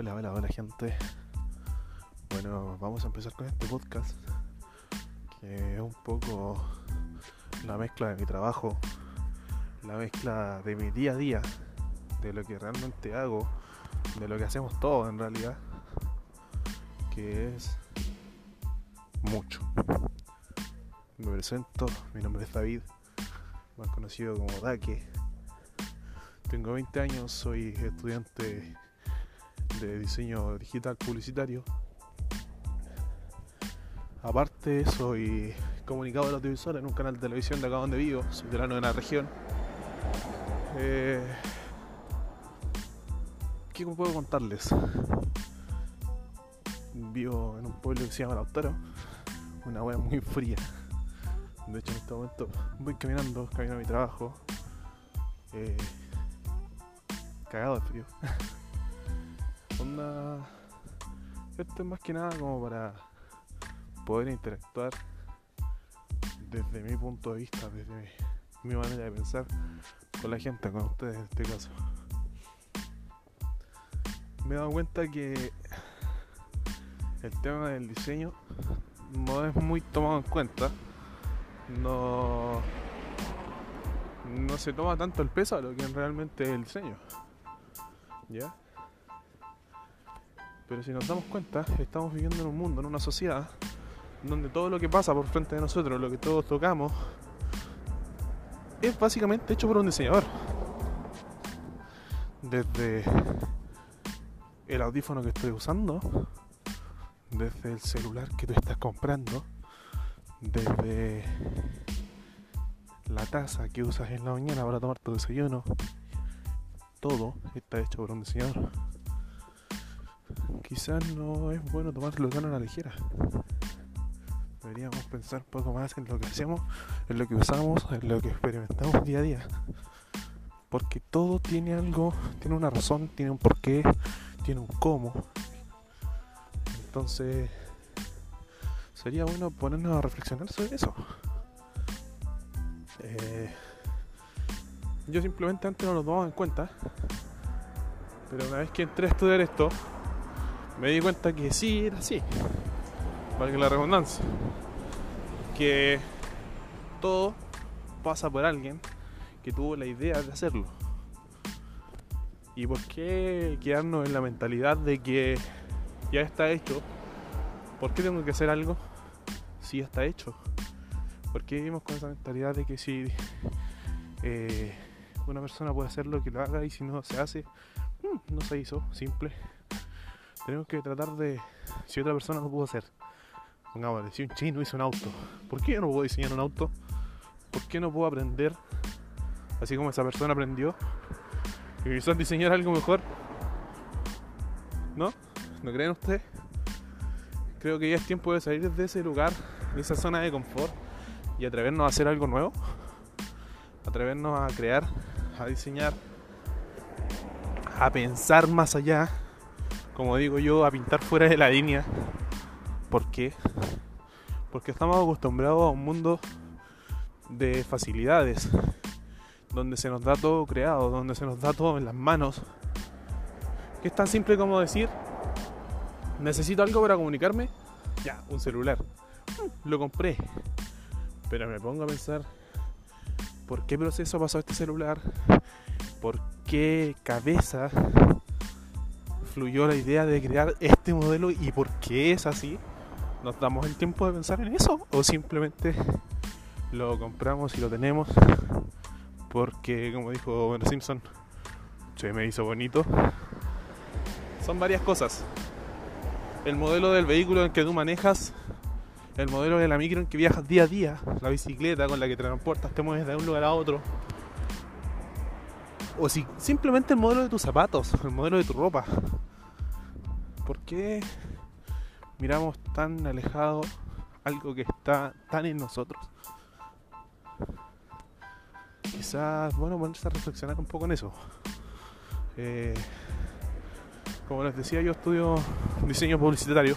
Hola, hola, hola gente. Bueno, vamos a empezar con este podcast que es un poco la mezcla de mi trabajo, la mezcla de mi día a día, de lo que realmente hago, de lo que hacemos todos en realidad, que es mucho. Me presento, mi nombre es David, más conocido como Dake. Tengo 20 años, soy estudiante de diseño digital publicitario. Aparte, soy comunicador audiovisual en un canal de televisión de acá donde vivo, soy de la región. Eh, ¿Qué puedo contarles? Vivo en un pueblo que se llama Lautaro, una wea muy fría. De hecho, en este momento voy caminando, camino a mi trabajo, eh, cagado de frío. Esto es más que nada como para poder interactuar desde mi punto de vista, desde mi, mi manera de pensar con la gente, con ustedes en este caso. Me he dado cuenta que el tema del diseño no es muy tomado en cuenta. No, no se toma tanto el peso a lo que realmente es el diseño. ¿Ya? Pero si nos damos cuenta, estamos viviendo en un mundo, en una sociedad, donde todo lo que pasa por frente de nosotros, lo que todos tocamos, es básicamente hecho por un diseñador. Desde el audífono que estoy usando, desde el celular que tú estás comprando, desde la taza que usas en la mañana para tomar tu desayuno, todo está hecho por un diseñador quizás no es bueno tomarlo tan a la ligera. Deberíamos pensar un poco más en lo que hacemos, en lo que usamos, en lo que experimentamos día a día. Porque todo tiene algo, tiene una razón, tiene un porqué, tiene un cómo. Entonces, sería bueno ponernos a reflexionar sobre eso. Eh, yo simplemente antes no lo tomaba en cuenta, pero una vez que entré a estudiar esto, me di cuenta que sí era así, valga la redundancia, que todo pasa por alguien que tuvo la idea de hacerlo. ¿Y por qué quedarnos en la mentalidad de que ya está hecho? ¿Por qué tengo que hacer algo si ya está hecho? ¿Por qué vivimos con esa mentalidad de que si eh, una persona puede hacerlo, que lo haga y si no se hace, mm, no se hizo, simple tenemos que tratar de, si otra persona no pudo hacer, pongámosle, si un chino hizo un auto, ¿por qué yo no puedo diseñar un auto? ¿Por qué no puedo aprender, así como esa persona aprendió, y quizás diseñar algo mejor? ¿No? ¿No creen ustedes? Creo que ya es tiempo de salir de ese lugar, de esa zona de confort, y atrevernos a hacer algo nuevo, atrevernos a crear, a diseñar, a pensar más allá como digo yo, a pintar fuera de la línea. ¿Por qué? Porque estamos acostumbrados a un mundo de facilidades, donde se nos da todo creado, donde se nos da todo en las manos. Que es tan simple como decir, necesito algo para comunicarme, ya, un celular. Mm, lo compré. Pero me pongo a pensar, ¿por qué proceso pasó este celular? ¿Por qué cabeza fluyó la idea de crear este modelo y por qué es así. ¿Nos damos el tiempo de pensar en eso? ¿O simplemente lo compramos y lo tenemos porque, como dijo Homer Simpson, se me hizo bonito? Son varias cosas. El modelo del vehículo en que tú manejas, el modelo de la micro en que viajas día a día, la bicicleta con la que transportas, te mueves de un lugar a otro. O si simplemente el modelo de tus zapatos, el modelo de tu ropa. ¿Por qué miramos tan alejado algo que está tan en nosotros? Quizás, bueno, ponerse a reflexionar un poco en eso. Eh, como les decía, yo estudio diseño publicitario.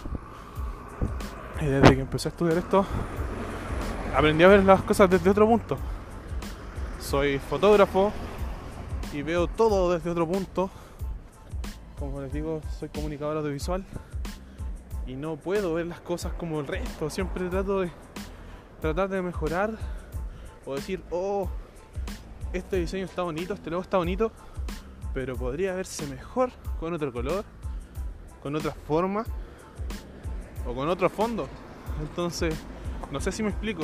Y desde que empecé a estudiar esto, aprendí a ver las cosas desde otro punto. Soy fotógrafo y veo todo desde otro punto como les digo, soy comunicador audiovisual y no puedo ver las cosas como el resto. Siempre trato de tratar de mejorar o decir, oh, este diseño está bonito, este logo está bonito, pero podría verse mejor con otro color, con otra forma o con otro fondo. Entonces, no sé si me explico.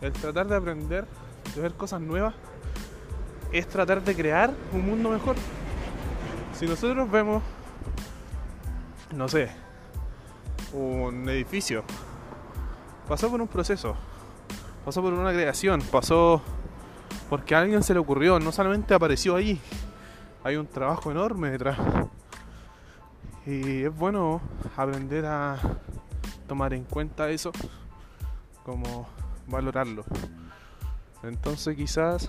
El tratar de aprender, de ver cosas nuevas, es tratar de crear un mundo mejor. Si nosotros vemos, no sé, un edificio, pasó por un proceso, pasó por una creación, pasó porque a alguien se le ocurrió, no solamente apareció ahí, hay un trabajo enorme detrás. Y es bueno aprender a tomar en cuenta eso, como valorarlo. Entonces quizás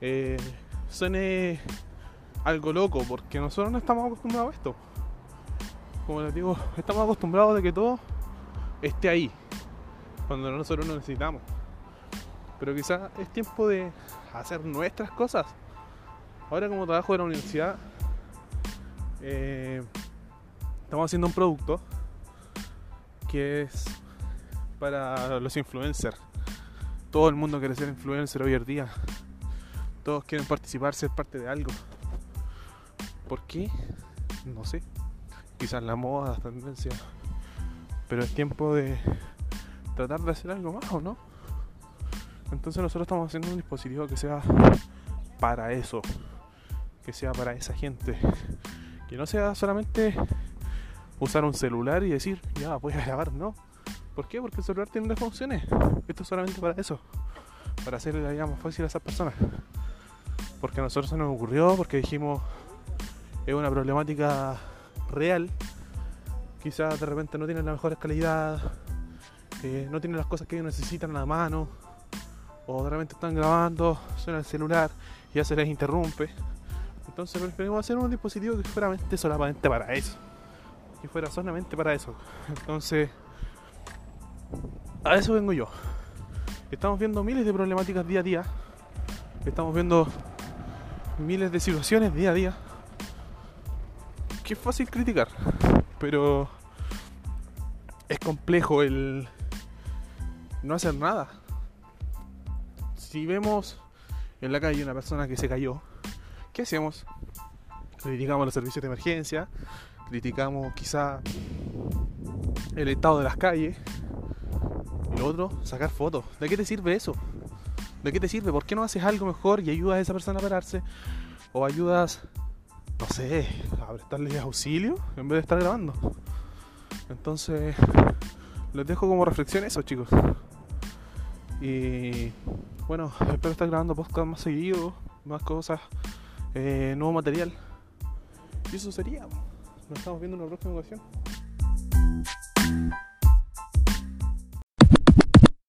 eh, suene algo loco, porque nosotros no estamos acostumbrados a esto. Como les digo, estamos acostumbrados de que todo esté ahí, cuando nosotros lo necesitamos. Pero quizás es tiempo de hacer nuestras cosas. Ahora como trabajo en la universidad, eh, estamos haciendo un producto que es para los influencers. Todo el mundo quiere ser influencer hoy en día. Todos quieren participar, ser parte de algo. ¿Por qué? No sé. Quizás la moda, la tendencia. Pero es tiempo de tratar de hacer algo más, ¿o no? Entonces nosotros estamos haciendo un dispositivo que sea para eso. Que sea para esa gente. Que no sea solamente usar un celular y decir, ya, voy a grabar, no. ¿Por qué? Porque el celular tiene unas funciones. Esto es solamente para eso. Para hacerle la vida más fácil a esas personas. Porque a nosotros se nos ocurrió, porque dijimos, es una problemática real. Quizás de repente no tienen la mejor calidad, eh, no tienen las cosas que ellos necesitan a la mano, o de repente están grabando, suena el celular y ya se les interrumpe. Entonces preferimos hacer un dispositivo que fuera solamente para eso. Que fuera solamente para eso. Entonces, a eso vengo yo. Estamos viendo miles de problemáticas día a día. Estamos viendo miles de situaciones día a día. Que es fácil criticar, pero es complejo el no hacer nada. Si vemos en la calle una persona que se cayó, ¿qué hacemos? Criticamos los servicios de emergencia, criticamos quizá el estado de las calles, y lo otro, sacar fotos. ¿De qué te sirve eso? ¿De qué te sirve? ¿Por qué no haces algo mejor y ayudas a esa persona a pararse? O ayudas, no sé, a prestarle auxilio en vez de estar grabando. Entonces, les dejo como reflexión eso, chicos. Y bueno, espero estar grabando podcast más seguido, más cosas, eh, nuevo material. Y eso sería. Nos estamos viendo en una próxima ocasión.